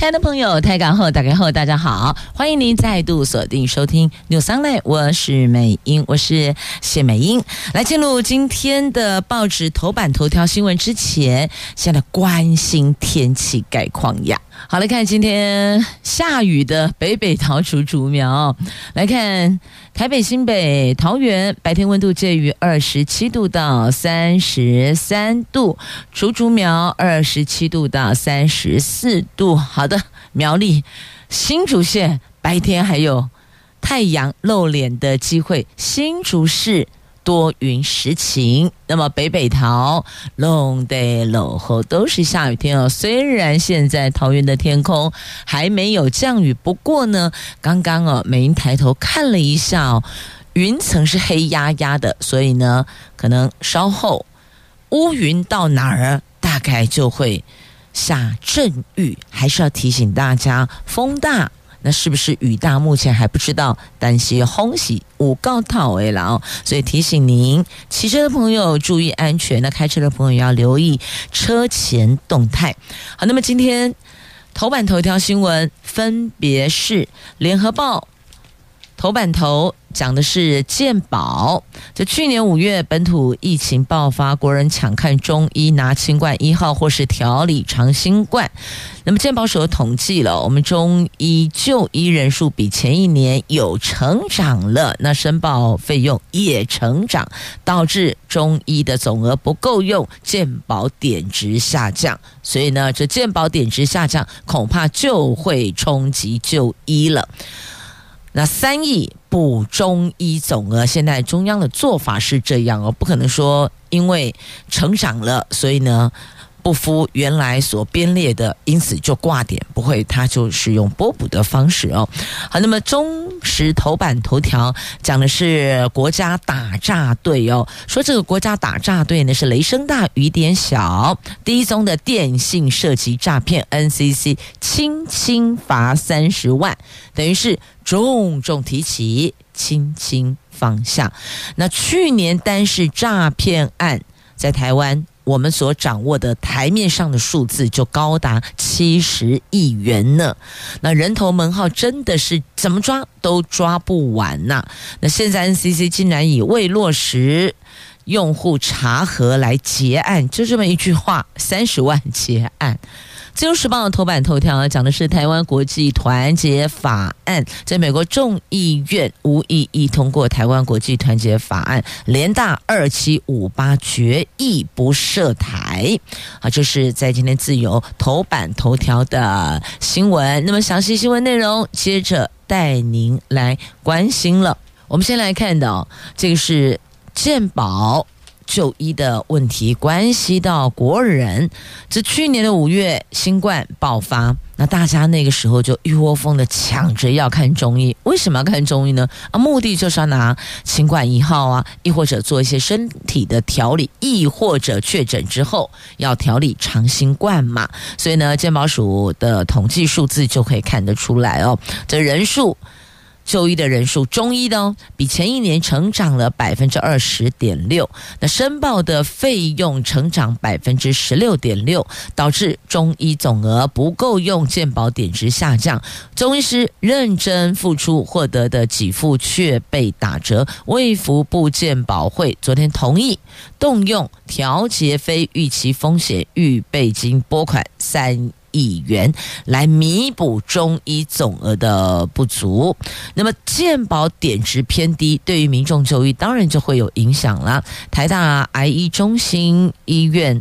亲爱的朋友，台港后打开后，大家好，欢迎您再度锁定收听 News Online，我是美英，我是谢美英。来进入今天的报纸头版头条新闻之前，先来关心天气概况呀。好，来看今天下雨的北北桃竹竹苗。来看台北、新北、桃园，白天温度介于二十七度到三十三度，竹竹苗二十七度到三十四度。好的，苗栗新竹县白天还有太阳露脸的机会，新竹市。多云时晴，那么北北桃、龙得楼后都是下雨天哦。虽然现在桃园的天空还没有降雨，不过呢，刚刚哦，美英抬头看了一下哦，云层是黑压压的，所以呢，可能稍后乌云到哪儿，大概就会下阵雨，还是要提醒大家风大。那是不是雨大？目前还不知道，但是轰喜五告套为了，所以提醒您骑车的朋友注意安全，那开车的朋友要留意车前动态。好，那么今天头版头条新闻分别是《联合报》。头版头讲的是健保，就去年五月本土疫情爆发，国人抢看中医拿清冠一号或是调理长新冠。那么健保所统计了，我们中医就医人数比前一年有成长了，那申报费用也成长，导致中医的总额不够用，健保点值下降。所以呢，这健保点值下降，恐怕就会冲击就医了。那三亿补中医总额，现在中央的做法是这样哦，不可能说因为成长了，所以呢。不敷原来所编列的，因此就挂点，不会，它就是用波补的方式哦。好，那么中时头版头条讲的是国家打诈队哦，说这个国家打诈队呢是雷声大雨点小，第一宗的电信涉及诈骗，NCC 轻轻罚三十万，等于是重重提起，轻轻放下。那去年单是诈骗案在台湾。我们所掌握的台面上的数字就高达七十亿元呢，那人头门号真的是怎么抓都抓不完呐。那现在 NCC 竟然以未落实用户查核来结案，就这么一句话，三十万结案。自由时报的头版头条讲的是台湾国际团结法案，在美国众议院无异议通过台湾国际团结法案，联大二七五八决议不涉台。啊，就是在今天自由头版头条的新闻。那么详细新闻内容，接着带您来关心了。我们先来看到这个是健保。就医的问题关系到国人。这去年的五月，新冠爆发，那大家那个时候就一窝蜂的抢着要看中医。为什么要看中医呢？啊，目的就是要拿新冠一号啊，亦或者做一些身体的调理，亦或者确诊之后要调理长新冠嘛。所以呢，健保署的统计数字就可以看得出来哦，这人数。就医的人数，中医的哦，比前一年成长了百分之二十点六。那申报的费用成长百分之十六点六，导致中医总额不够用，健保点值下降。中医师认真付出获得的给付却被打折。卫福部健保会昨天同意动用调节非预期风险预备金拨款三亿元来弥补中医总额的不足，那么健保点值偏低，对于民众就医当然就会有影响了。台大癌医中心医院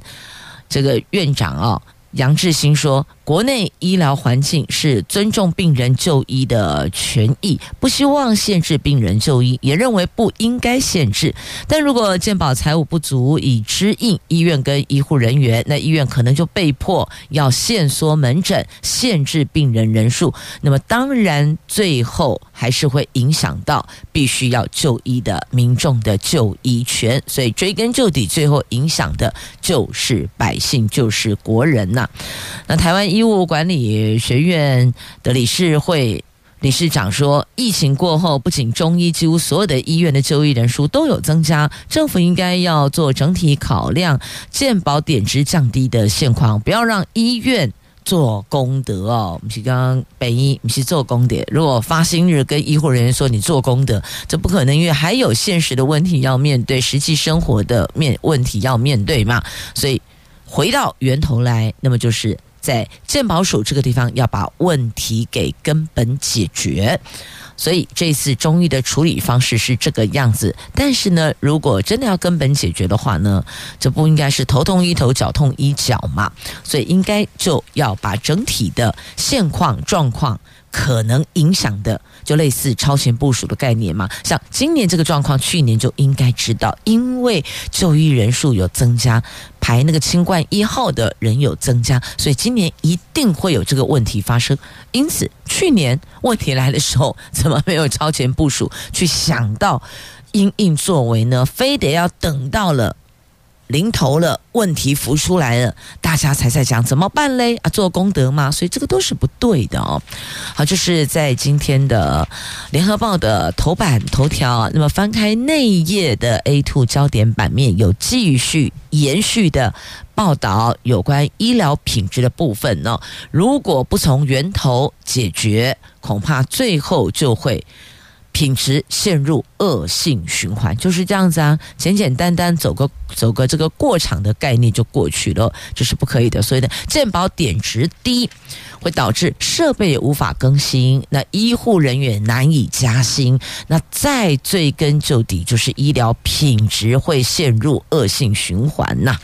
这个院长啊、哦、杨志新说，国内医疗环境是尊重病人就医的权益，不希望限制病人就医，也认为不应该限制。但如果健保财务不足以支应医院跟医护人员，那医院可能就被迫要限缩门诊，限制病人人数。那么当然最后还是会影响到必须要就医的民众的就医权。所以追根究底，最后影响的就是百姓，就是国人呐、那台湾医医务管理学院的理事会理事长说，疫情过后，不仅中医，几乎所有的医院的就医人数都有增加，政府应该要做整体考量，健保点值降低的现况，不要让医院做功德哦。我们是刚刚北医，我们是做功德。如果发薪日跟医护人员说你做功德，这不可能，因为还有现实的问题要面对，实际生活的面问题要面对嘛。所以回到源头来，那么就是。在健保署这个地方要把问题给根本解决，所以这次中医的处理方式是这个样子。但是呢，如果真的要根本解决的话呢，这不应该是头痛医头，脚痛医脚嘛？所以应该就要把整体的现况状况。可能影响的就类似超前部署的概念嘛，像今年这个状况，去年就应该知道，因为就医人数有增加，排那个清冠一号的人有增加，所以今年一定会有这个问题发生。因此，去年问题来的时候，怎么没有超前部署去想到因应作为呢？非得要等到了。临头了，问题浮出来了，大家才在讲怎么办嘞？啊，做功德吗？所以这个都是不对的哦。好，就是在今天的联合报的头版头条，那么翻开内页的 A2 焦点版面，有继续延续的报道有关医疗品质的部分呢。如果不从源头解决，恐怕最后就会。品质陷入恶性循环，就是这样子啊，简简单单走个走个这个过场的概念就过去了，这是不可以的。所以呢，健保点值低会导致设备无法更新，那医护人员难以加薪，那再追根究底就是医疗品质会陷入恶性循环呐。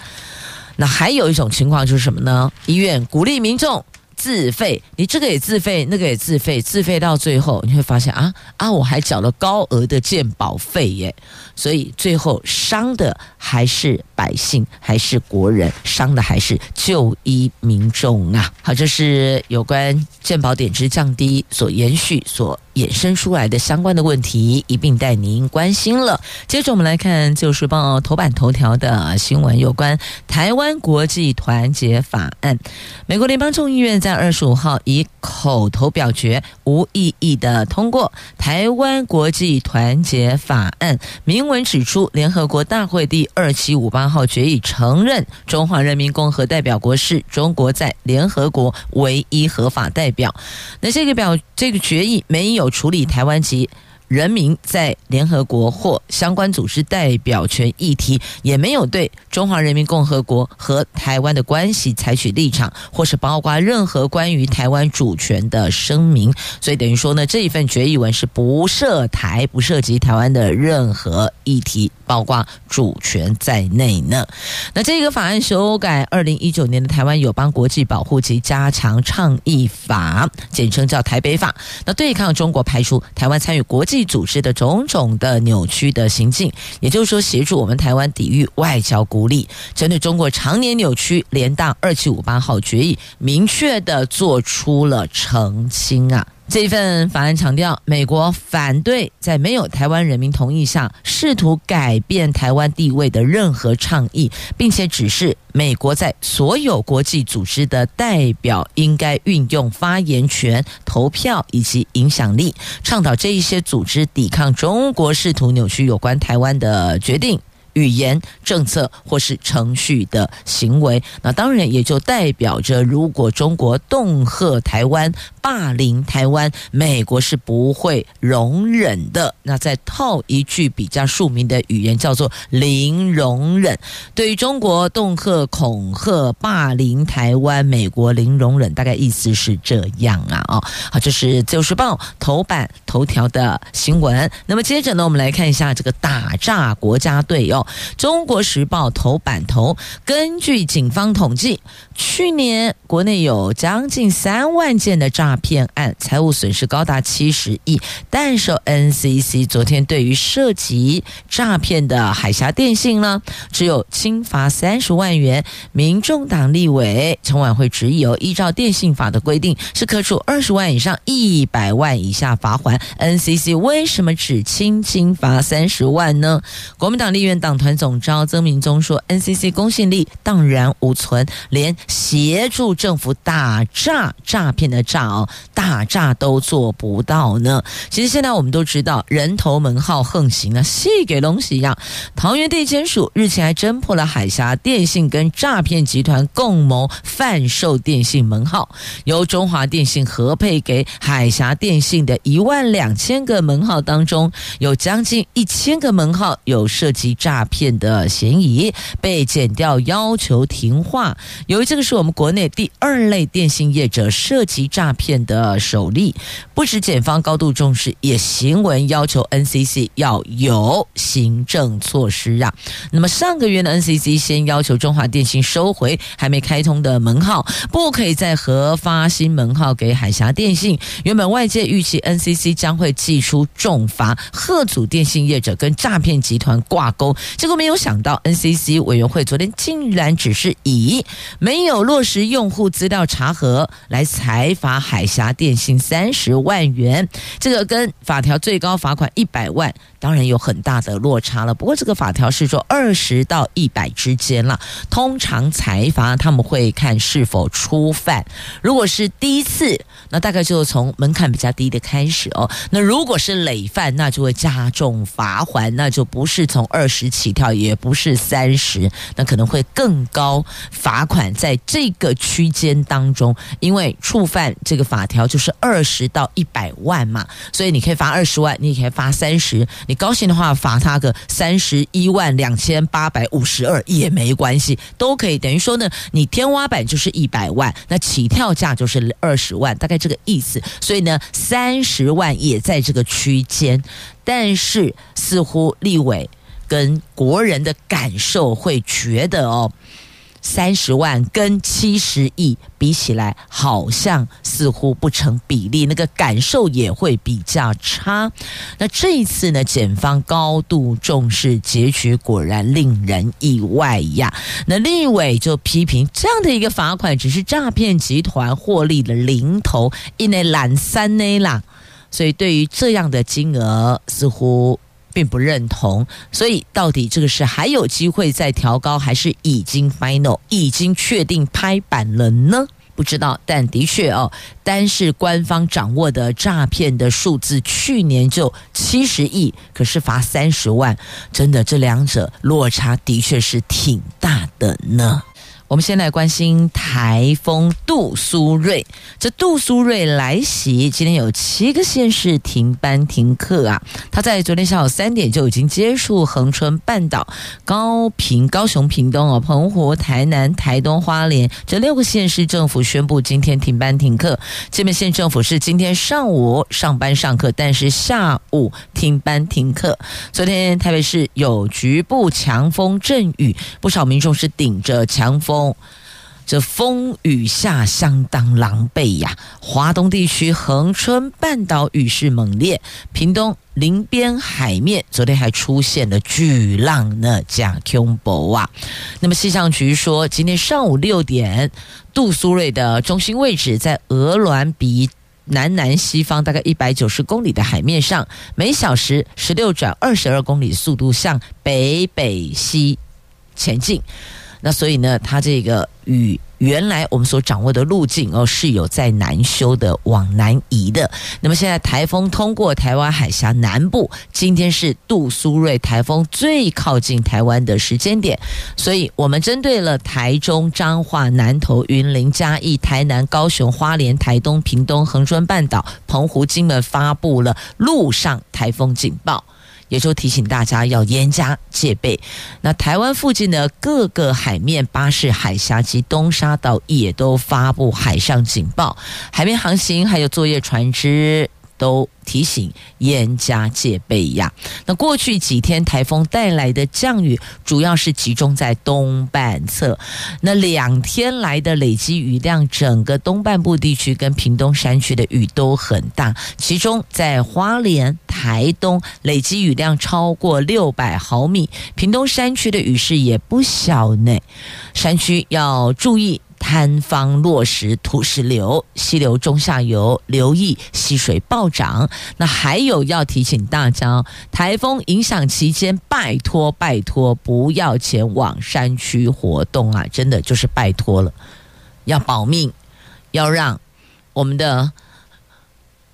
那还有一种情况就是什么呢？医院鼓励民众。自费，你这个也自费，那个也自费，自费到最后你会发现啊啊，我还缴了高额的鉴保费耶，所以最后伤的还是百姓，还是国人，伤的还是就医民众啊。好，这是有关健保点值降低所延续所。衍生出来的相关的问题一并带您关心了。接着我们来看《自由时报》头版头条的新闻，有关台湾国际团结法案。美国联邦众议院在二十五号以口头表决无异议的通过《台湾国际团结法案》，明文指出，联合国大会第二七五八号决议承认中华人民共和代表国是中国在联合国唯一合法代表。那这个表这个决议没有。处理台湾籍人民在联合国或相关组织代表权议题，也没有对中华人民共和国和台湾的关系采取立场，或是包括任何关于台湾主权的声明。所以等于说呢，这一份决议文是不涉台、不涉及台湾的任何议题。包括主权在内呢。那这个法案修改二零一九年的《台湾友邦国际保护及加强倡议法》，简称叫台北法。那对抗中国排除台湾参与国际组织的种种的扭曲的行径，也就是说，协助我们台湾抵御外交孤立，针对中国常年扭曲联大二七五八号决议，明确的做出了澄清啊。这份法案强调，美国反对在没有台湾人民同意下试图改变台湾地位的任何倡议，并且指示美国在所有国际组织的代表应该运用发言权、投票以及影响力，倡导这一些组织抵抗中国试图扭曲有关台湾的决定。语言、政策或是程序的行为，那当然也就代表着，如果中国恫吓台湾霸凌台湾，美国是不会容忍的。那再套一句比较庶民的语言，叫做“零容忍”。对于中国恫吓、恐吓、霸凌台湾，美国零容忍，大概意思是这样啊。哦，好，这是《自由时报》头版头条的新闻。那么接着呢，我们来看一下这个打诈国家队哦，《中国时报》头版头，根据警方统计，去年国内有将近三万件的炸骗案，财务损失高达七十亿。但是 NCC 昨天对于涉及诈骗的海峡电信呢，只有轻罚三十万元。民众党立委陈琬惠质疑，依照电信法的规定，是可处二十万以上一百万以下罚锾。NCC 为什么只轻轻罚三十万呢？国民党立院党团总召曾铭宗说：“NCC 公信力荡然无存，连协助政府打诈诈骗的诈，大诈都做不到呢。”其实现在我们都知道，人头门号横行啊，戏给龙喜一样。桃园地检署日前还侦破了海峡电信跟诈骗集团共谋贩售电信门号，由中华电信核配给海峡电信的一万两千个门号当中，有将近一千个门号有涉及诈骗的嫌疑，被检调要求停话。由于这个是我们国内第二类电信业者涉及诈骗的首例，不止检方高度重视，也行文要求 NCC 要有行政措施啊。那么上个月的 NCC 先要求中华电信收回还没开通的门号，不可以再核发新门号给海峡电信。原本外界预期 NCC 将会祭出重罚，贺阻电信业者跟诈骗集团挂钩，结果没有想到 NCC 委员会昨天竟然只是以没有落实用户资料查核来裁罚海峡电信三十万元，这个跟法条最高罚款一百万。当然有很大的落差了，不过这个法条是说二十到一百之间了。通常财阀他们会看是否初犯，如果是第一次，那大概就从门槛比较低的开始哦。那如果是累犯，那就会加重罚锾，那就不是从二十起跳，也不是三十，那可能会更高罚款，在这个区间当中，因为触犯这个法条就是二十到一百万嘛，所以你可以罚二十万，你也可以罚三十，你。高兴的话，罚他个三十一万两千八百五十二也没关系，都可以。等于说呢，你天花板就是一百万，那起跳价就是二十万，大概这个意思。所以呢，三十万也在这个区间，但是似乎立委跟国人的感受会觉得哦。三十万跟七十亿比起来，好像似乎不成比例，那个感受也会比较差。那这一次呢，检方高度重视，结局果然令人意外呀。那立委就批评这样的一个罚款，只是诈骗集团获利的零头，因为懒三内啦，所以对于这样的金额，似乎。并不认同，所以到底这个是还有机会再调高，还是已经 final 已经确定拍板了呢？不知道，但的确哦，单是官方掌握的诈骗的数字，去年就七十亿，可是罚三十万，真的这两者落差的确是挺大的呢。我们先来关心台风杜苏芮。这杜苏芮来袭，今天有七个县市停班停课啊。他在昨天下午三点就已经接触恒春半岛、高平、高雄、屏东哦、澎湖、台南、台东、花莲这六个县市政府宣布今天停班停课。这边县政府是今天上午上班上课，但是下午停班停课。昨天台北市有局部强风阵雨，不少民众是顶着强风。风这风雨下相当狼狈呀！华东地区恒春半岛雨势猛烈，屏东林边海面昨天还出现了巨浪呢，假恐怖啊！那么气象局说，今天上午六点，杜苏芮的中心位置在鹅銮鼻南南西方大概一百九十公里的海面上，每小时十六转二十二公里速度向北北西前进。那所以呢，它这个雨原来我们所掌握的路径哦，是有在南修的，往南移的。那么现在台风通过台湾海峡南部，今天是杜苏芮台风最靠近台湾的时间点，所以我们针对了台中、彰化、南投、云林、嘉义、台南、高雄、花莲、台东、屏东、恒春半岛、澎湖、金门发布了陆上台风警报。也就提醒大家要严加戒备。那台湾附近的各个海面、巴士海峡及东沙岛也都发布海上警报，海面航行还有作业船只。都提醒严加戒备呀。那过去几天台风带来的降雨，主要是集中在东半侧。那两天来的累积雨量，整个东半部地区跟屏东山区的雨都很大。其中在花莲、台东累积雨量超过六百毫米，屏东山区的雨势也不小呢。山区要注意。坍方落石、土石流、溪流中下游，留意溪水暴涨。那还有要提醒大家，台风影响期间，拜托拜托不要前往山区活动啊！真的就是拜托了，要保命，要让我们的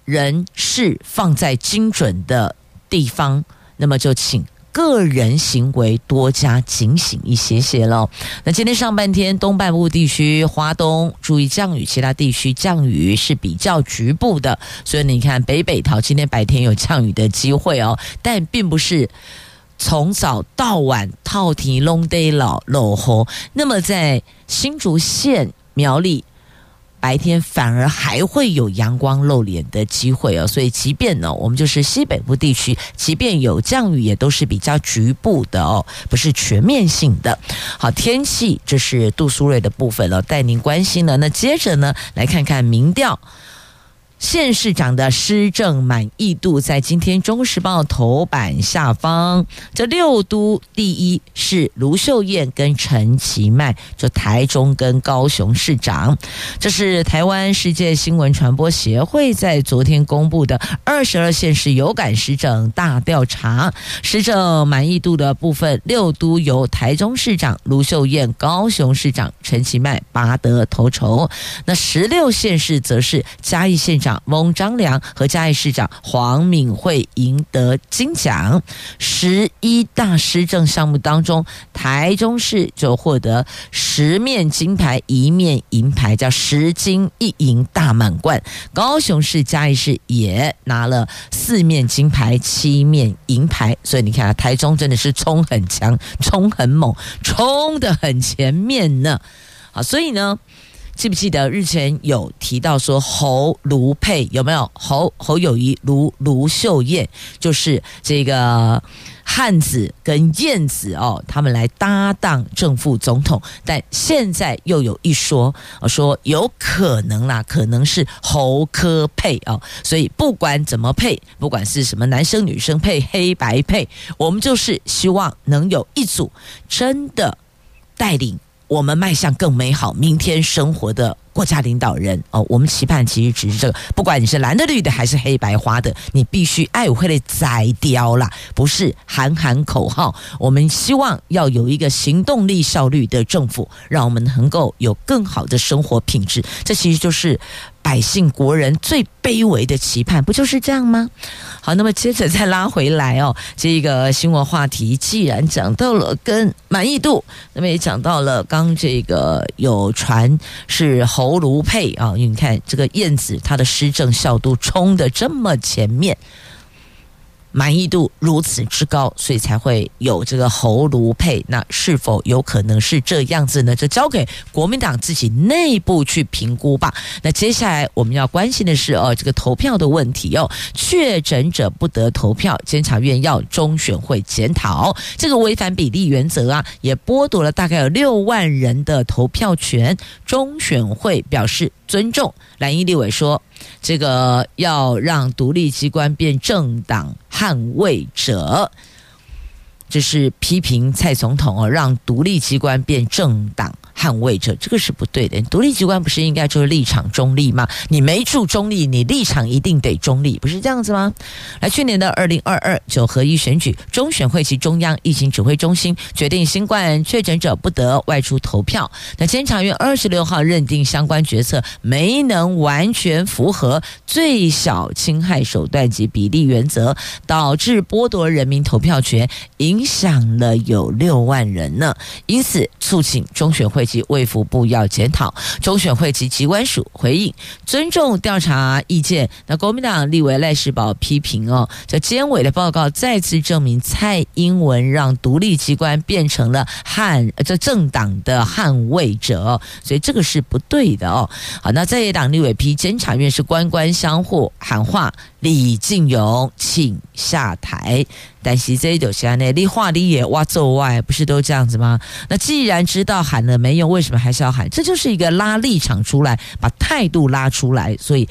人事放在精准的地方。那么就请。个人行为多加警醒一些些喽。那今天上半天东半部地区、花东注意降雨，其他地区降雨是比较局部的。所以你看北北桃今天白天有降雨的机会哦，但并不是从早到晚套题 long day 老落红。那么在新竹县苗栗。白天反而还会有阳光露脸的机会哦，所以即便呢，我们就是西北部地区，即便有降雨，也都是比较局部的哦，不是全面性的。好，天气这是杜苏芮的部分了，带您关心了。那接着呢，来看看民调。县市长的施政满意度在今天《中时报》头版下方，这六都第一是卢秀燕跟陈其迈，就台中跟高雄市长。这是台湾世界新闻传播协会在昨天公布的二十二县市有感施政大调查，施政满意度的部分，六都由台中市长卢秀燕、高雄市长陈其迈拔得头筹。那十六县市则是嘉义县长。翁章良和嘉义市长黄敏惠赢得金奖，十一大施政项目当中，台中市就获得十面金牌，一面银牌，叫十金一银大满贯；高雄市、嘉义市也拿了四面金牌，七面银牌。所以你看啊，台中真的是冲很强，冲很猛，冲得很前面呢。好，所以呢。记不记得日前有提到说侯卢配有没有侯侯友谊卢卢秀燕，就是这个汉子跟燕子哦，他们来搭档正副总统，但现在又有一说，说有可能啦，可能是侯科配哦，所以不管怎么配，不管是什么男生女生配黑白配，我们就是希望能有一组真的带领。我们迈向更美好明天生活的国家领导人哦，我们期盼其实只是这个，不管你是蓝的、绿的还是黑白花的，你必须爱会的宰掉啦，不是喊喊口号。我们希望要有一个行动力、效率的政府，让我们能够有更好的生活品质。这其实就是。百姓国人最卑微的期盼，不就是这样吗？好，那么接着再拉回来哦，这个新闻话题既然讲到了跟满意度，那么也讲到了刚这个有传是侯卢佩啊，你看这个燕子他的施政效度冲得这么前面。满意度如此之高，所以才会有这个侯卢配。那是否有可能是这样子呢？就交给国民党自己内部去评估吧。那接下来我们要关心的是哦，这个投票的问题哦，确诊者不得投票，监察院要中选会检讨这个违反比例原则啊，也剥夺了大概有六万人的投票权。中选会表示尊重。蓝营立委说，这个要让独立机关变政党捍卫者，这是批评蔡总统哦，让独立机关变政党捍卫者，这个是不对的。独立机关不是应该就是立场中立吗？你没处中立，你立场一定得中立，不是这样子吗？来，去年的二零二二九合一选举，中选会及中央疫情指挥中心决定，新冠确诊者不得外出投票。那监察院二十六号认定相关决策没能完全符合最小侵害手段及比例原则，导致剥夺人民投票权，影响了有六万人呢。因此，促请中选会会及卫福部要检讨。中选会及机关署回应，尊重调查意见。那国民党立委赖士葆批评哦，这监委的报告再次证明蔡英文让独立机关变成了捍这政党的捍卫者，所以这个是不对的哦。好，那在野党立委批监察院是官官相护，喊话李进勇请下台。但是这一种现在你话你也挖走外，不是都这样子吗？那既然知道喊了没用，为什么还是要喊？这就是一个拉立场出来，把态度拉出来。所以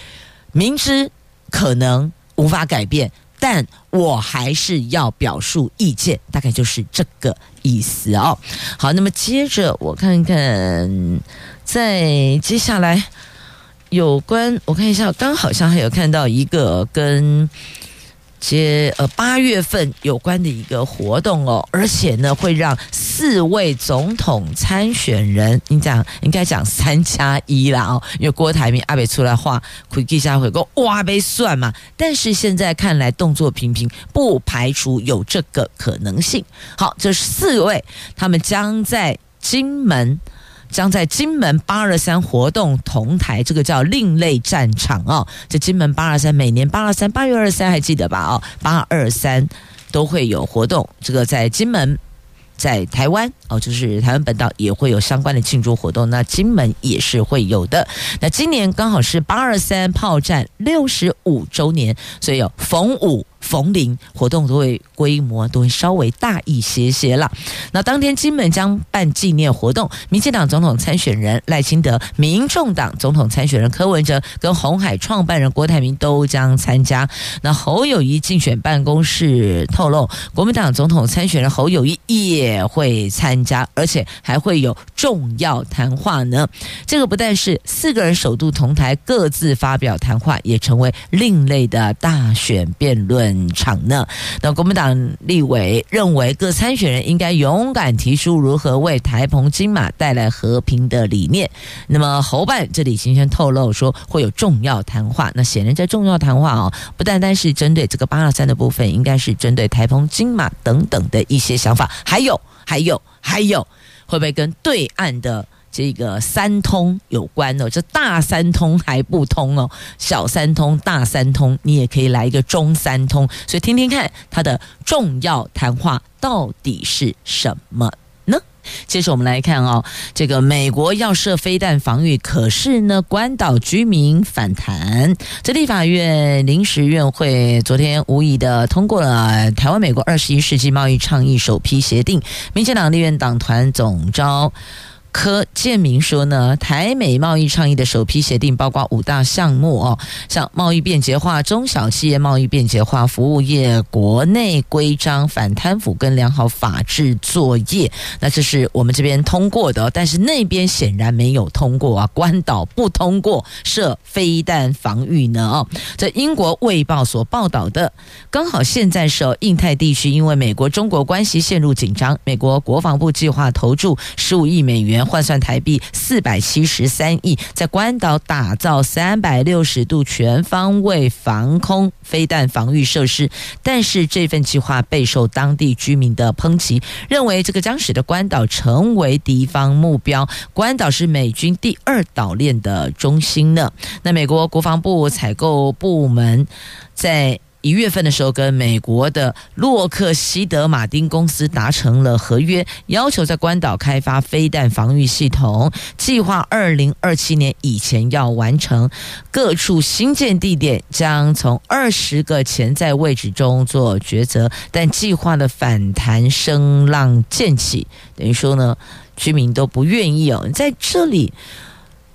明知可能无法改变，但我还是要表述意见，大概就是这个意思哦。好，那么接着我看看，在接下来有关我看一下，刚好像还有看到一个跟。接呃八月份有关的一个活动哦，而且呢会让四位总统参选人，你讲应该讲三加一啦哦，因为郭台铭阿北出来话，会记者会说哇被算嘛，但是现在看来动作频频，不排除有这个可能性。好，这四位他们将在金门。将在金门八二三活动同台，这个叫另类战场哦。这金门八二三每年八二三八月二十三还记得吧？哦，八二三都会有活动。这个在金门，在台湾哦，就是台湾本岛也会有相关的庆祝活动。那金门也是会有的。那今年刚好是八二三炮战六十五周年，所以有逢五。逢零活动都会规模都会稍微大一些些了。那当天金门将办纪念活动，民进党总统参选人赖清德、民众党总统参选人柯文哲跟红海创办人郭台铭都将参加。那侯友谊竞选办公室透露，国民党总统参选人侯友谊也会参加，而且还会有重要谈话呢。这个不但是四个人首度同台各自发表谈话，也成为另类的大选辩论。场呢？那国民党立委认为，各参选人应该勇敢提出如何为台澎金马带来和平的理念。那么侯办这里先先透露说会有重要谈话。那显然这重要谈话哦，不单单是针对这个八二三的部分，应该是针对台澎金马等等的一些想法。还有，还有，还有，会不会跟对岸的？这个三通有关哦，这大三通还不通哦，小三通、大三通，你也可以来一个中三通，所以听听看他的重要谈话到底是什么？接着我们来看哦，这个美国要设飞弹防御，可是呢，关岛居民反弹。这立法院临时院会昨天无疑的通过了台湾美国二十一世纪贸易倡议首批协定，民进党立院党团总召。柯建铭说呢，台美贸易倡议的首批协定包括五大项目哦，像贸易便捷化、中小企业贸易便捷化、服务业国内规章、反贪腐跟良好法治作业。那这是我们这边通过的，但是那边显然没有通过啊。关岛不通过设飞弹防御呢？哦，这英国《卫报》所报道的，刚好现在是印太地区，因为美国中国关系陷入紧张，美国国防部计划投注十五亿美元。换算台币四百七十三亿，在关岛打造三百六十度全方位防空飞弹防御设施，但是这份计划备受当地居民的抨击，认为这个将使得关岛成为敌方目标。关岛是美军第二岛链的中心呢。那美国国防部采购部门在。一月份的时候，跟美国的洛克希德马丁公司达成了合约，要求在关岛开发飞弹防御系统，计划二零二七年以前要完成。各处新建地点将从二十个潜在位置中做抉择，但计划的反弹声浪渐起，等于说呢，居民都不愿意哦，在这里。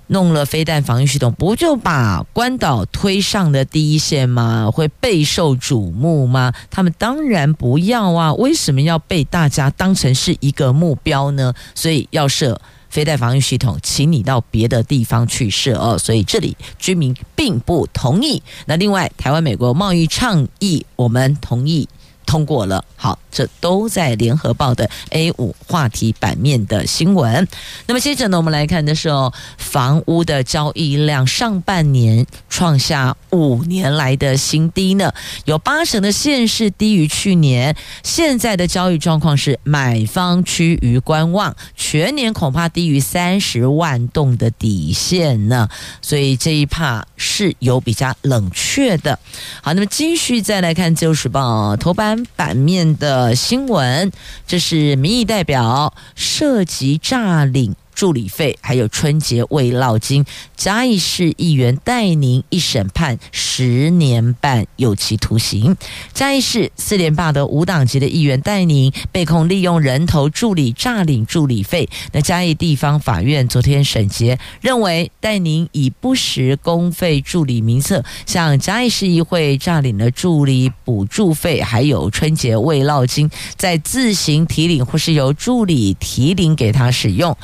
弄了飞弹防御系统，不就把关岛推上了第一线吗？会备受瞩目吗？他们当然不要啊！为什么要被大家当成是一个目标呢？所以要设飞弹防御系统，请你到别的地方去设哦。所以这里居民并不同意。那另外，台湾美国贸易倡议，我们同意。通过了，好，这都在联合报的 A 五话题版面的新闻。那么接着呢，我们来看的是哦，房屋的交易量上半年创下五年来的新低呢，有八成的县市低于去年。现在的交易状况是买方趋于观望，全年恐怕低于三十万栋的底线呢。所以这一趴是有比较冷却的。好，那么继续再来看《自由时报》头版。版面的新闻，这是民意代表涉及诈领。助理费还有春节未落金，嘉义市议员戴宁一审判十年半有期徒刑。嘉义市四连霸的无党籍的议员戴宁被控利用人头助理诈领助理费。那嘉义地方法院昨天审结，认为戴宁以不实公费助理名册向嘉义市议会诈领了助理补助费，还有春节未落金，再自行提领或是由助理提领给他使用。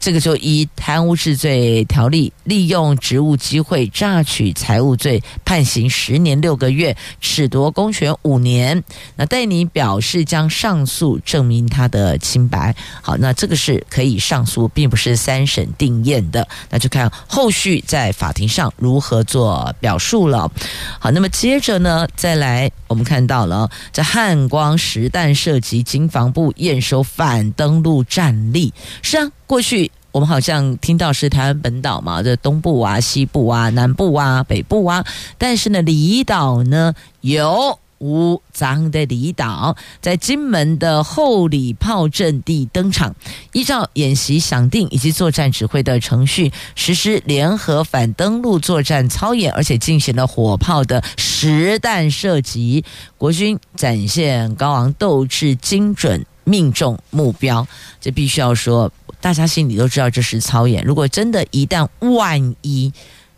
这个就以贪污治罪条例利用职务机会诈取财物罪判刑十年六个月，褫夺公权五年。那戴宁表示将上诉证明他的清白。好，那这个是可以上诉，并不是三审定验的。那就看后续在法庭上如何做表述了。好，那么接着呢，再来我们看到了在汉光实弹射击，经防部验收反登陆战力。是啊。过去我们好像听到是台湾本岛嘛，这东部啊、西部啊、南部啊、北部啊，但是呢，离岛呢有无脏的离岛，在金门的后里炮阵地登场，依照演习响定以及作战指挥的程序，实施联合反登陆作战操演，而且进行了火炮的实弹射击，国军展现高昂斗志，精准命中目标，这必须要说。大家心里都知道这是操演。如果真的，一旦万一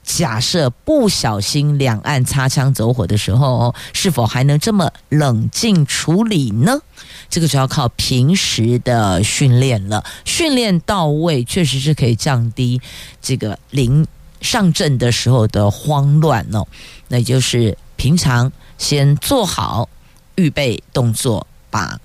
假设不小心两岸擦枪走火的时候，是否还能这么冷静处理呢？这个就要靠平时的训练了。训练到位，确实是可以降低这个临上阵的时候的慌乱哦。那就是平常先做好预备动作，把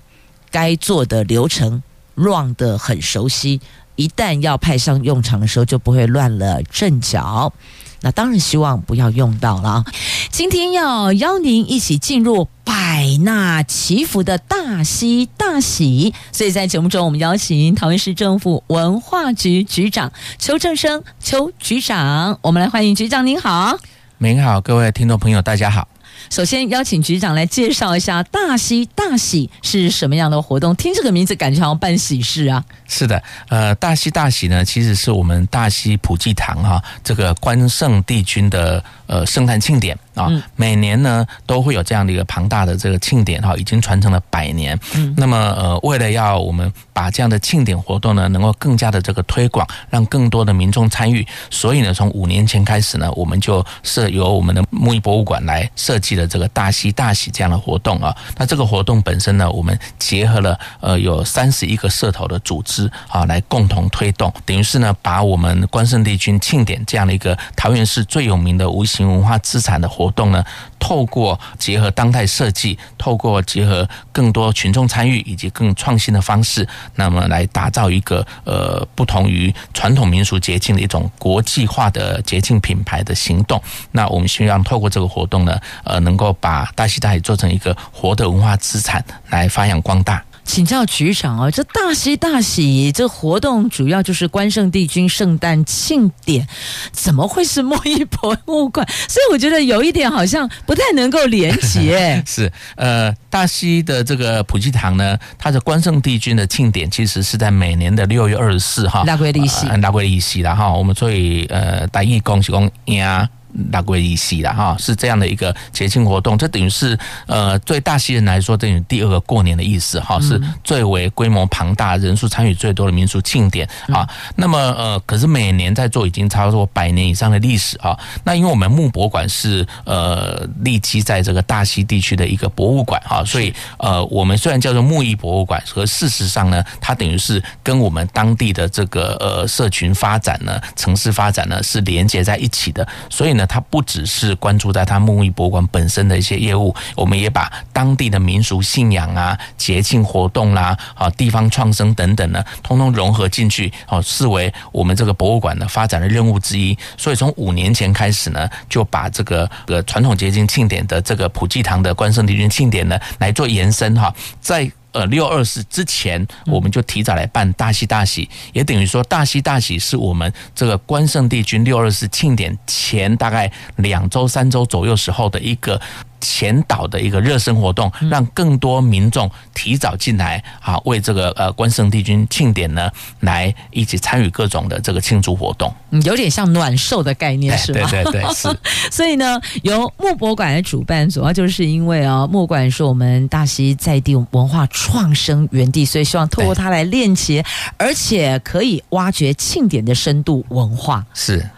该做的流程。乱得很熟悉，一旦要派上用场的时候，就不会乱了阵脚。那当然希望不要用到了。今天要邀您一起进入百纳祈福的大喜大喜，所以在节目中，我们邀请桃园市政府文化局局长邱正生邱局长，我们来欢迎局长。您好，您好，各位听众朋友，大家好。首先邀请局长来介绍一下大喜大喜是什么样的活动？听这个名字，感觉好像办喜事啊。是的，呃，大喜大喜呢，其实是我们大溪普济堂哈，这个关圣帝君的呃圣诞庆典。啊，每年呢都会有这样的一个庞大的这个庆典哈，已经传承了百年。嗯，那么呃，为了要我们把这样的庆典活动呢，能够更加的这个推广，让更多的民众参与，所以呢，从五年前开始呢，我们就设由我们的木艺博物馆来设计了这个大喜大喜这样的活动啊。那这个活动本身呢，我们结合了呃有三十一个社头的组织啊，来共同推动，等于是呢，把我们关圣帝君庆典这样的一个桃园市最有名的无文化资产的活动。呢，透过结合当代设计，透过结合更多群众参与以及更创新的方式，那么来打造一个呃不同于传统民俗节庆的一种国际化的节庆品牌的行动。那我们希望透过这个活动呢，呃，能够把大西大喜做成一个活的文化资产来发扬光大。请教局长哦，这大喜大喜这活动主要就是关圣帝君圣诞庆典，怎么会是墨一博物馆？所以我觉得有一点好像不太能够连结。是呃，大溪的这个普济堂呢，它的关圣帝君的庆典其实是在每年的六月二十四号，大归利息，大归利息然后我们所以呃，大义公是公呀。拉圭伊西了哈，是这样的一个节庆活动。这等于是呃，对大溪人来说，等于第二个过年的意思哈，是最为规模庞大、人数参与最多的民俗庆典啊。那么呃，可是每年在做已经超过百年以上的历史啊。那因为我们木博馆是呃立基在这个大溪地区的一个博物馆哈，所以呃，我们虽然叫做木艺博物馆，和事实上呢，它等于是跟我们当地的这个呃社群发展呢、城市发展呢是连接在一起的，所以那它不只是关注在它木艺博物馆本身的一些业务，我们也把当地的民俗信仰啊、节庆活动啦、啊、地方创生等等呢，通通融合进去，哦，视为我们这个博物馆的发展的任务之一。所以从五年前开始呢，就把这个呃传统节庆庆典的这个普济堂的关圣帝君庆典呢来做延伸哈，在。呃，六二四之前，我们就提早来办大喜大喜，也等于说大喜大喜是我们这个关圣帝君六二四庆典前大概两周、三周左右时候的一个。前导的一个热身活动，让更多民众提早进来啊，为这个呃关圣帝君庆典呢，来一起参与各种的这个庆祝活动。嗯，有点像暖寿的概念是吗？对对对，是。所以呢，由木博馆来主办，主要就是因为啊，木馆是我们大溪在地文化创生园地，所以希望透过它来链接，而且可以挖掘庆典的深度文化。是。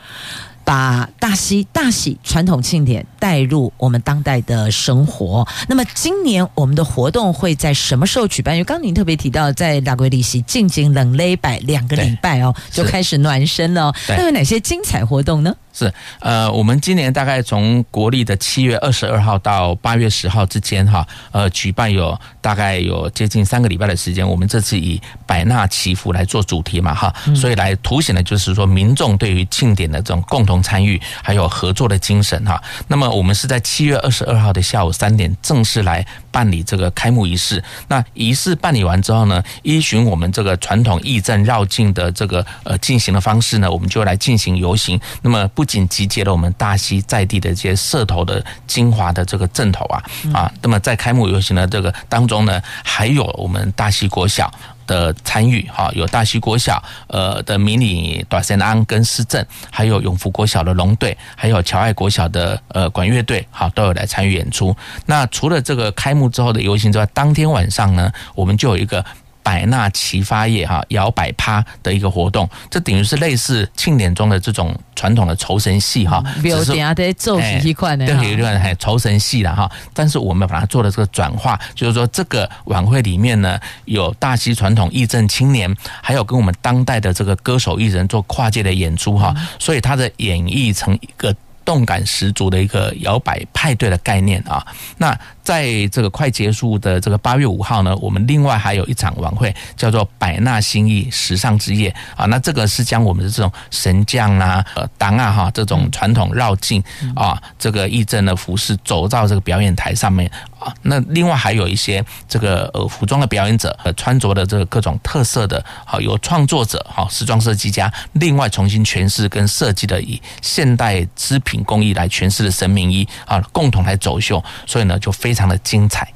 把大溪大喜传统庆典带入我们当代的生活。那么今年我们的活动会在什么时候举办？因为刚刚您特别提到，在拉圭利西进行冷雷拜两个礼拜哦，就开始暖身了。那有哪些精彩活动呢？是呃，我们今年大概从国历的七月二十二号到八月十号之间哈，呃，举办有大概有接近三个礼拜的时间。我们这次以百纳祈福来做主题嘛哈，所以来凸显的就是说民众对于庆典的这种共同参与还有合作的精神哈。那么我们是在七月二十二号的下午三点正式来办理这个开幕仪式。那仪式办理完之后呢，依循我们这个传统义阵绕境的这个呃进行的方式呢，我们就来进行游行。那么不仅集结了我们大溪在地的这些社头的精华的这个阵头啊啊，那么在开幕游行的这个当中呢，还有我们大溪国小的参与哈，有大溪国小呃的迷你短线安跟诗阵，还有永福国小的龙队，还有乔爱国小的呃管乐队，好都有来参与演出。那除了这个开幕之后的游行之外，当天晚上呢，我们就有一个。百纳齐发夜哈摇摆趴的一个活动，这等于是类似庆典中的这种传统的酬神戏哈，比如等下在奏一块呢，对，一段还酬神戏了哈。但是我们把它做了这个转化，就是说这个晚会里面呢，有大溪传统义阵青年，还有跟我们当代的这个歌手艺人做跨界的演出哈，所以它的演绎成一个。动感十足的一个摇摆派对的概念啊，那在这个快结束的这个八月五号呢，我们另外还有一场晚会，叫做百纳新意时尚之夜啊。那这个是将我们的这种神将啊、呃当啊哈这种传统绕境啊，这个义正的服饰走到这个表演台上面啊。那另外还有一些这个呃服装的表演者，呃穿着的这个各种特色的，好由创作者哈时装设计家另外重新诠释跟设计的以现代织品。工艺来诠释的神明衣啊，共同来走秀，所以呢就非常常的精彩。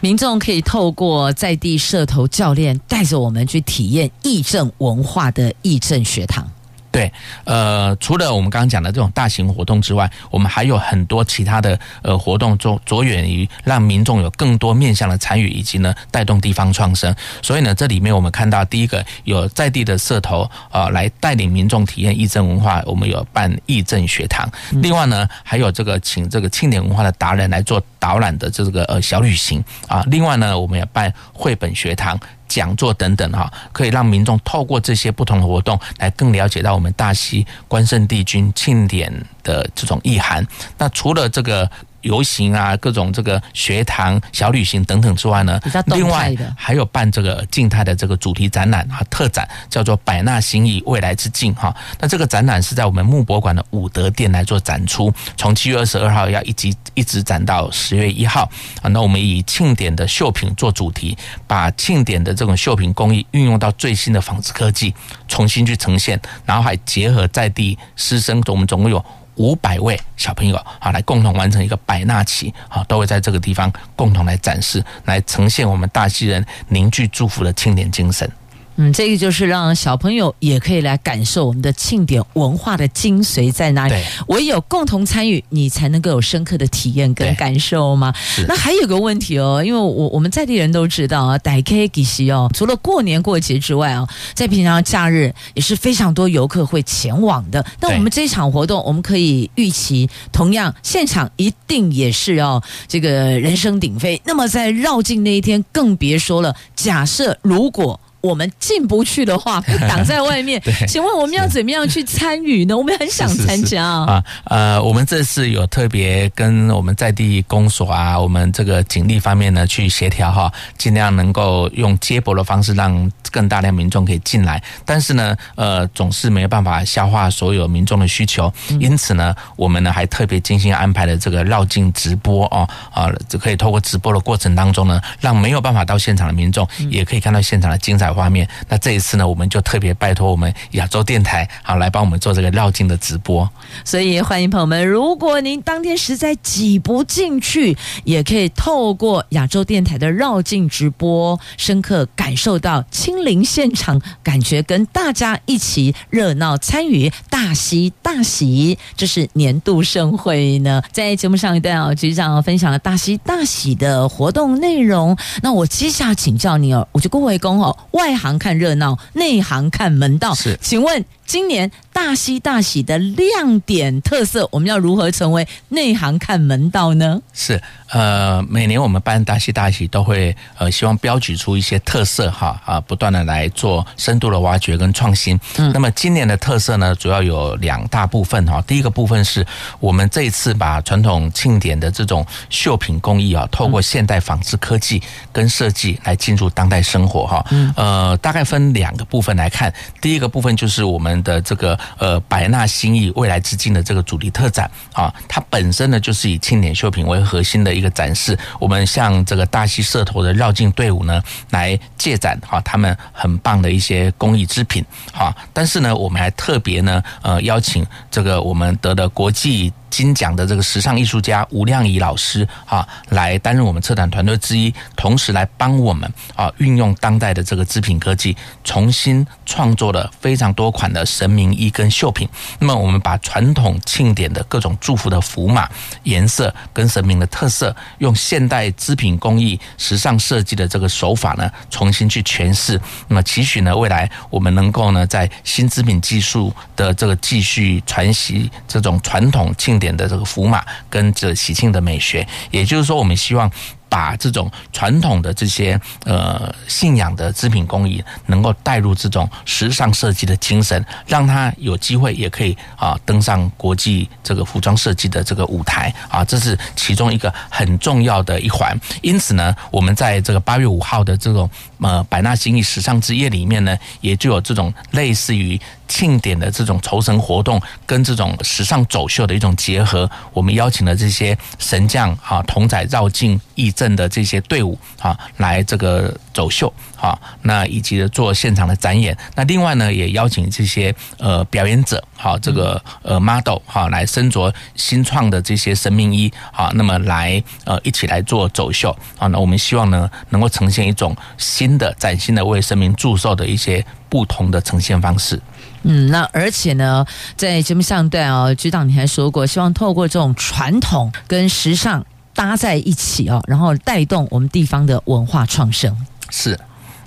民众可以透过在地社头教练带着我们去体验义正文化的义正学堂。对，呃，除了我们刚刚讲的这种大型活动之外，我们还有很多其他的呃活动，着着眼于让民众有更多面向的参与，以及呢带动地方创生。所以呢，这里面我们看到第一个有在地的社头啊、呃，来带领民众体验义政文化，我们有办义政学堂。另外呢，还有这个请这个庆典文化的达人来做导览的这个呃小旅行啊。另外呢，我们也办绘本学堂。讲座等等哈，可以让民众透过这些不同的活动，来更了解到我们大溪关圣帝君庆典的这种意涵。那除了这个。游行啊，各种这个学堂、小旅行等等之外呢，另外还有办这个静态的这个主题展览啊，特展叫做“百纳新意未来之境”哈。那这个展览是在我们木博馆的武德店来做展出，从七月二十二号要一直一直展到十月一号啊。那我们以庆典的绣品做主题，把庆典的这种绣品工艺运用到最新的纺织科技，重新去呈现，然后还结合在地师生，我们总共有。五百位小朋友啊，来共同完成一个百纳旗啊，都会在这个地方共同来展示，来呈现我们大溪人凝聚祝福的庆典精神。嗯，这个就是让小朋友也可以来感受我们的庆典文化的精髓在哪里。对，唯有共同参与，你才能够有深刻的体验跟感受吗？那还有个问题哦，因为我我们在地人都知道啊，傣 K 其实哦，除了过年过节之外啊，在平常假日也是非常多游客会前往的。那我们这一场活动，我们可以预期，同样现场一定也是要这个人声鼎沸。那么在绕境那一天，更别说了。假设如果。我们进不去的话，被挡在外面。请问我们要怎么样去参与呢？我们很想参加啊。呃，我们这次有特别跟我们在地公所啊，我们这个警力方面呢去协调哈，尽量能够用接驳的方式让更大量民众可以进来。但是呢，呃，总是没有办法消化所有民众的需求，因此呢，我们呢还特别精心安排了这个绕境直播哦，啊，就可以透过直播的过程当中呢，让没有办法到现场的民众也可以看到现场的精彩画面，那这一次呢，我们就特别拜托我们亚洲电台好来帮我们做这个绕境的直播。所以欢迎朋友们，如果您当天实在挤不进去，也可以透过亚洲电台的绕境直播，深刻感受到亲临现场感觉，跟大家一起热闹参与大喜大喜，这是年度盛会呢。在节目上一段啊，局长分享了大喜大喜的活动内容。那我接下来请教你哦，我就恭维公哦，外行看热闹，内行看门道。是，请问今年大喜大喜的亮点特色，我们要如何成为内行看门道呢？是，呃，每年我们办大喜大喜都会呃，希望标举出一些特色哈啊，不断的来做深度的挖掘跟创新。嗯，那么今年的特色呢，主要有两大部分哈。第一个部分是我们这一次把传统庆典的这种绣品工艺啊，透过现代纺织科技跟设计来进入当代生活哈。嗯，呃。大概分两个部分来看，第一个部分就是我们的这个呃百纳新意未来之境的这个主题特展啊，它本身呢就是以庆典绣品为核心的一个展示。我们向这个大溪社头的绕境队伍呢来借展哈，他们很棒的一些工艺制品哈。但是呢，我们还特别呢呃邀请这个我们得的国际。金奖的这个时尚艺术家吴亮仪老师啊，来担任我们策展团队之一，同时来帮我们啊运用当代的这个织品科技，重新创作了非常多款的神明衣跟绣品。那么，我们把传统庆典的各种祝福的符码、颜色跟神明的特色，用现代织品工艺、时尚设计的这个手法呢，重新去诠释。那么，期许呢，未来我们能够呢，在新织品技术的这个继续传习这种传统庆。点的这个福码跟这喜庆的美学，也就是说，我们希望。把这种传统的这些呃信仰的织品工艺，能够带入这种时尚设计的精神，让它有机会也可以啊登上国际这个服装设计的这个舞台啊，这是其中一个很重要的一环。因此呢，我们在这个八月五号的这种呃百纳新艺时尚之夜里面呢，也就有这种类似于庆典的这种酬神活动，跟这种时尚走秀的一种结合。我们邀请了这些神将啊，同载绕境义镇的这些队伍啊，来这个走秀啊，那以及做现场的展演。那另外呢，也邀请这些呃表演者，好，这个呃 model 哈，来身着新创的这些神明衣啊，那么来呃一起来做走秀啊。那我们希望呢，能够呈现一种新的、崭新的为神明祝寿的一些不同的呈现方式。嗯，那而且呢，在节目上段哦，局长你还说过，希望透过这种传统跟时尚搭在一起哦，然后带动我们地方的文化创生。是，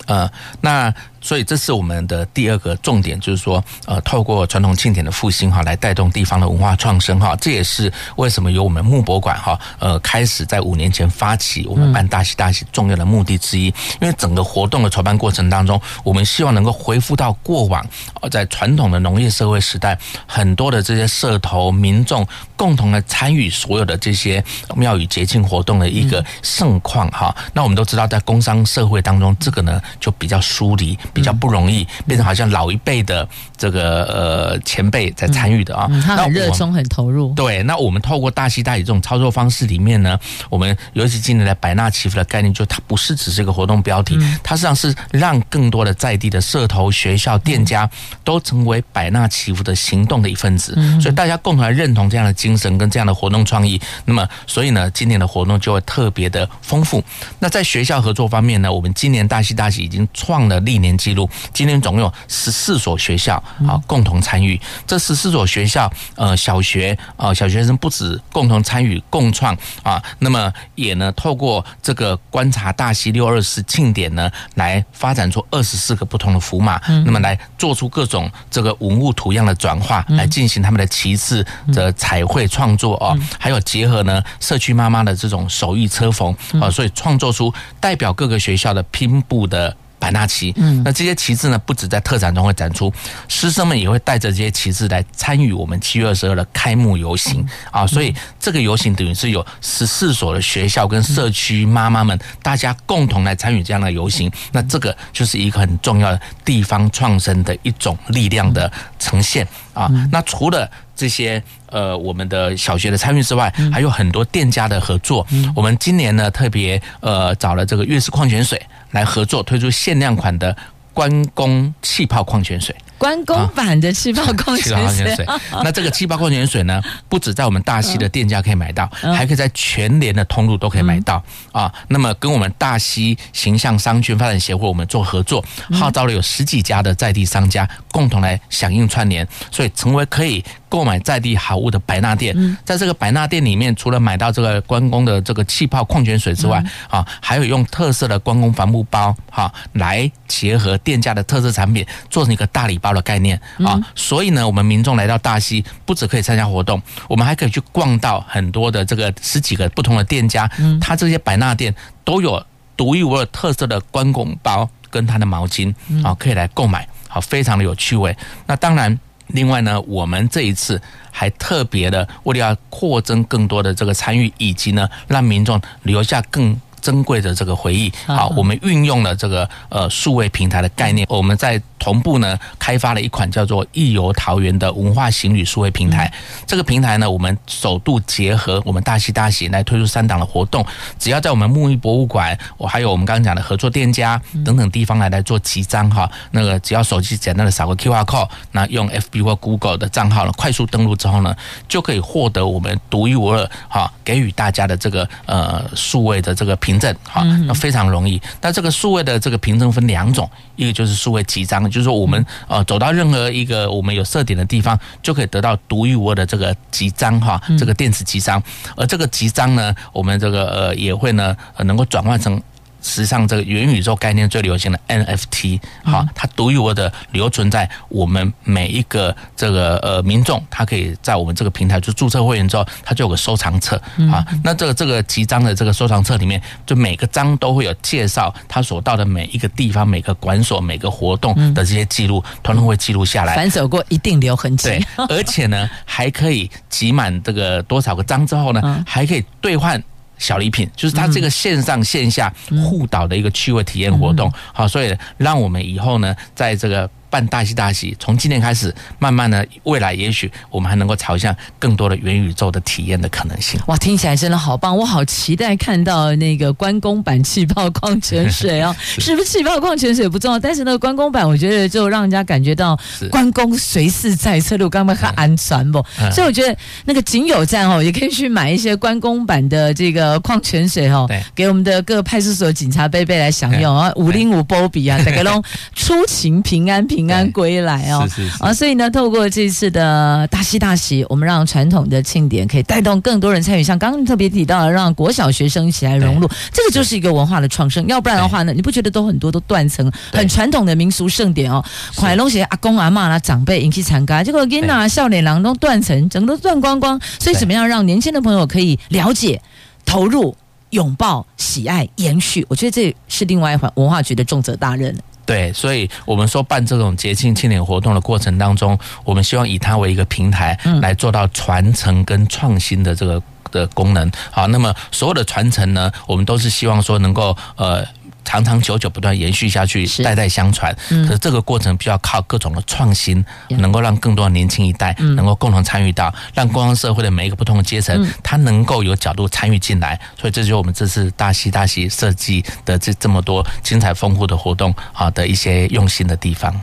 呃，那。所以这是我们的第二个重点，就是说，呃，透过传统庆典的复兴哈，来带动地方的文化创生哈。这也是为什么由我们木博馆哈，呃，开始在五年前发起我们办大喜大喜重要的目的之一。因为整个活动的筹办过程当中，我们希望能够恢复到过往，在传统的农业社会时代，很多的这些社头民众共同的参与所有的这些庙宇节庆活动的一个盛况哈。那我们都知道，在工商社会当中，这个呢就比较疏离。比较不容易，变成好像老一辈的这个呃前辈在参与的啊，他很热衷，很投入。对，那我们透过大喜大喜这种操作方式里面呢，我们尤其今年的百纳祈福的概念，就它不是只是一个活动标题，它实际上是让更多的在地的社头、学校、店家都成为百纳祈福的行动的一份子，所以大家共同来认同这样的精神跟这样的活动创意。那么，所以呢，今年的活动就会特别的丰富。那在学校合作方面呢，我们今年大喜大喜已经创了历年。记录。今天总共有十四所学校啊共同参与。这十四所学校，呃，小学啊，小学生不止共同参与共创啊，那么也呢，透过这个观察大溪六二四庆典呢，来发展出二十四个不同的符码，那么来做出各种这个文物图样的转化，来进行他们的旗帜的彩绘创作啊，还有结合呢社区妈妈的这种手艺车缝啊，所以创作出代表各个学校的拼布的。百纳旗，嗯，那这些旗帜呢，不止在特展中会展出，师生们也会带着这些旗帜来参与我们七月二十二的开幕游行。啊，所以这个游行等于是有十四所的学校跟社区妈妈们大家共同来参与这样的游行，那这个就是一个很重要的地方创生的一种力量的呈现啊。那除了这些呃我们的小学的参与之外，还有很多店家的合作。我们今年呢特别呃找了这个悦诗矿泉水。来合作推出限量款的关公气泡矿泉水，关公版的气泡矿泉水。那这个气泡矿泉水呢，不止在我们大溪的店家可以买到，还可以在全联的通路都可以买到啊。那么跟我们大溪形象商圈发展协会我们做合作，号召了有十几家的在地商家共同来响应串联，所以成为可以。购买在地好物的百纳店，在这个百纳店里面，除了买到这个关公的这个气泡矿泉水之外，啊，还有用特色的关公帆布包，哈，来结合店家的特色产品，做成一个大礼包的概念啊。所以呢，我们民众来到大溪，不只可以参加活动，我们还可以去逛到很多的这个十几个不同的店家，嗯它这些百纳店都有独一无二特色的关公包跟它的毛巾啊，可以来购买，好，非常的有趣味。那当然。另外呢，我们这一次还特别的，为了要扩增更多的这个参与，以及呢，让民众留下更。珍贵的这个回忆，好，我们运用了这个呃数位平台的概念，我们在同步呢开发了一款叫做“艺游桃园”的文化行旅数位平台。这个平台呢，我们首度结合我们大喜大喜来推出三档的活动，只要在我们木艺博物馆，我还有我们刚刚讲的合作店家等等地方来来做集章哈。那个只要手机简单的扫个 QR code，那用 FB 或 Google 的账号呢，快速登录之后呢，就可以获得我们独一无二哈给予大家的这个呃数位的这个平。凭证哈，那非常容易。但这个数位的这个凭证分两种，一个就是数位集章，就是说我们呃走到任何一个我们有设点的地方，就可以得到独一无二的这个集章哈，这个电子集章。而这个集章呢，我们这个呃也会呢能够转换成。实际上，这个元宇宙概念最流行的 NFT，好，它独一无二的留存在我们每一个这个呃民众，他可以在我们这个平台就注册会员之后，他就有个收藏册啊。那这个这个集章的这个收藏册里面，就每个章都会有介绍他所到的每一个地方、每个馆所、每个活动的这些记录，统统会记录下来。反手过，一定留痕迹。对，而且呢，还可以集满这个多少个章之后呢，还可以兑换。小礼品就是它这个线上线下互导的一个趣味体验活动，好，所以让我们以后呢，在这个。办大戏大喜，从今天开始，慢慢的，未来也许我们还能够朝向更多的元宇宙的体验的可能性。哇，听起来真的好棒！我好期待看到那个关公版气泡矿泉水 哦，是不是气泡矿泉水不重要，但是那个关公版，我觉得就让人家感觉到关公随时在侧路，刚刚很安全不？所以我觉得那个仅有站哦，也可以去买一些关公版的这个矿泉水哦，给我们的各派出所警察贝贝来享用啊，五零五波比啊，大家拢出勤平安平。平安归来哦，是是是啊，所以呢，透过这次的大喜大喜，我们让传统的庆典可以带动更多人参与。像刚刚特别提到的，让国小学生一起来融入，这个就是一个文化的创生。要不然的话呢，你不觉得都很多都断层？很传统的民俗盛典哦，快龙些阿公阿嬷啦，长辈引起参加，结果囡啊笑脸郎都断层，整个都断光光。所以怎么样让年轻的朋友可以了解、投入、拥抱、喜爱、延续？我觉得这是另外一环文化局的重责大任。对，所以我们说办这种节庆庆典活动的过程当中，我们希望以它为一个平台，来做到传承跟创新的这个的功能。好，那么所有的传承呢，我们都是希望说能够呃。长长久久不断延续下去，代代相传。可是这个过程必须要靠各种的创新，能够让更多的年轻一代能够共同参与到，让公共社会的每一个不同的阶层，他能够有角度参与进来。所以这就是我们这次大溪大溪设计的这这么多精彩丰富的活动啊的一些用心的地方。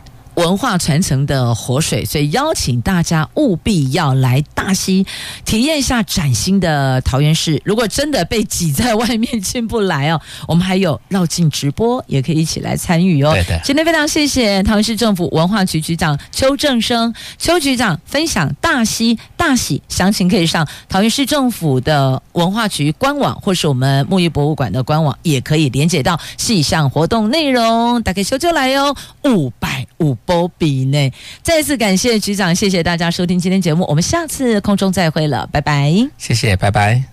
文化传承的活水，所以邀请大家务必要来大溪体验一下崭新的桃园市。如果真的被挤在外面进不来哦，我们还有绕境直播，也可以一起来参与哦。对的。今天非常谢谢桃园市政府文化局局长邱正生邱局长分享大溪大喜，详情可以上桃园市政府的文化局官网，或是我们木艺博物馆的官网，也可以连接到细项活动内容。大家修就来哟，五百五波比呢。再次感谢局长，谢谢大家收听今天节目，我们下次空中再会了，拜拜。谢谢，拜拜。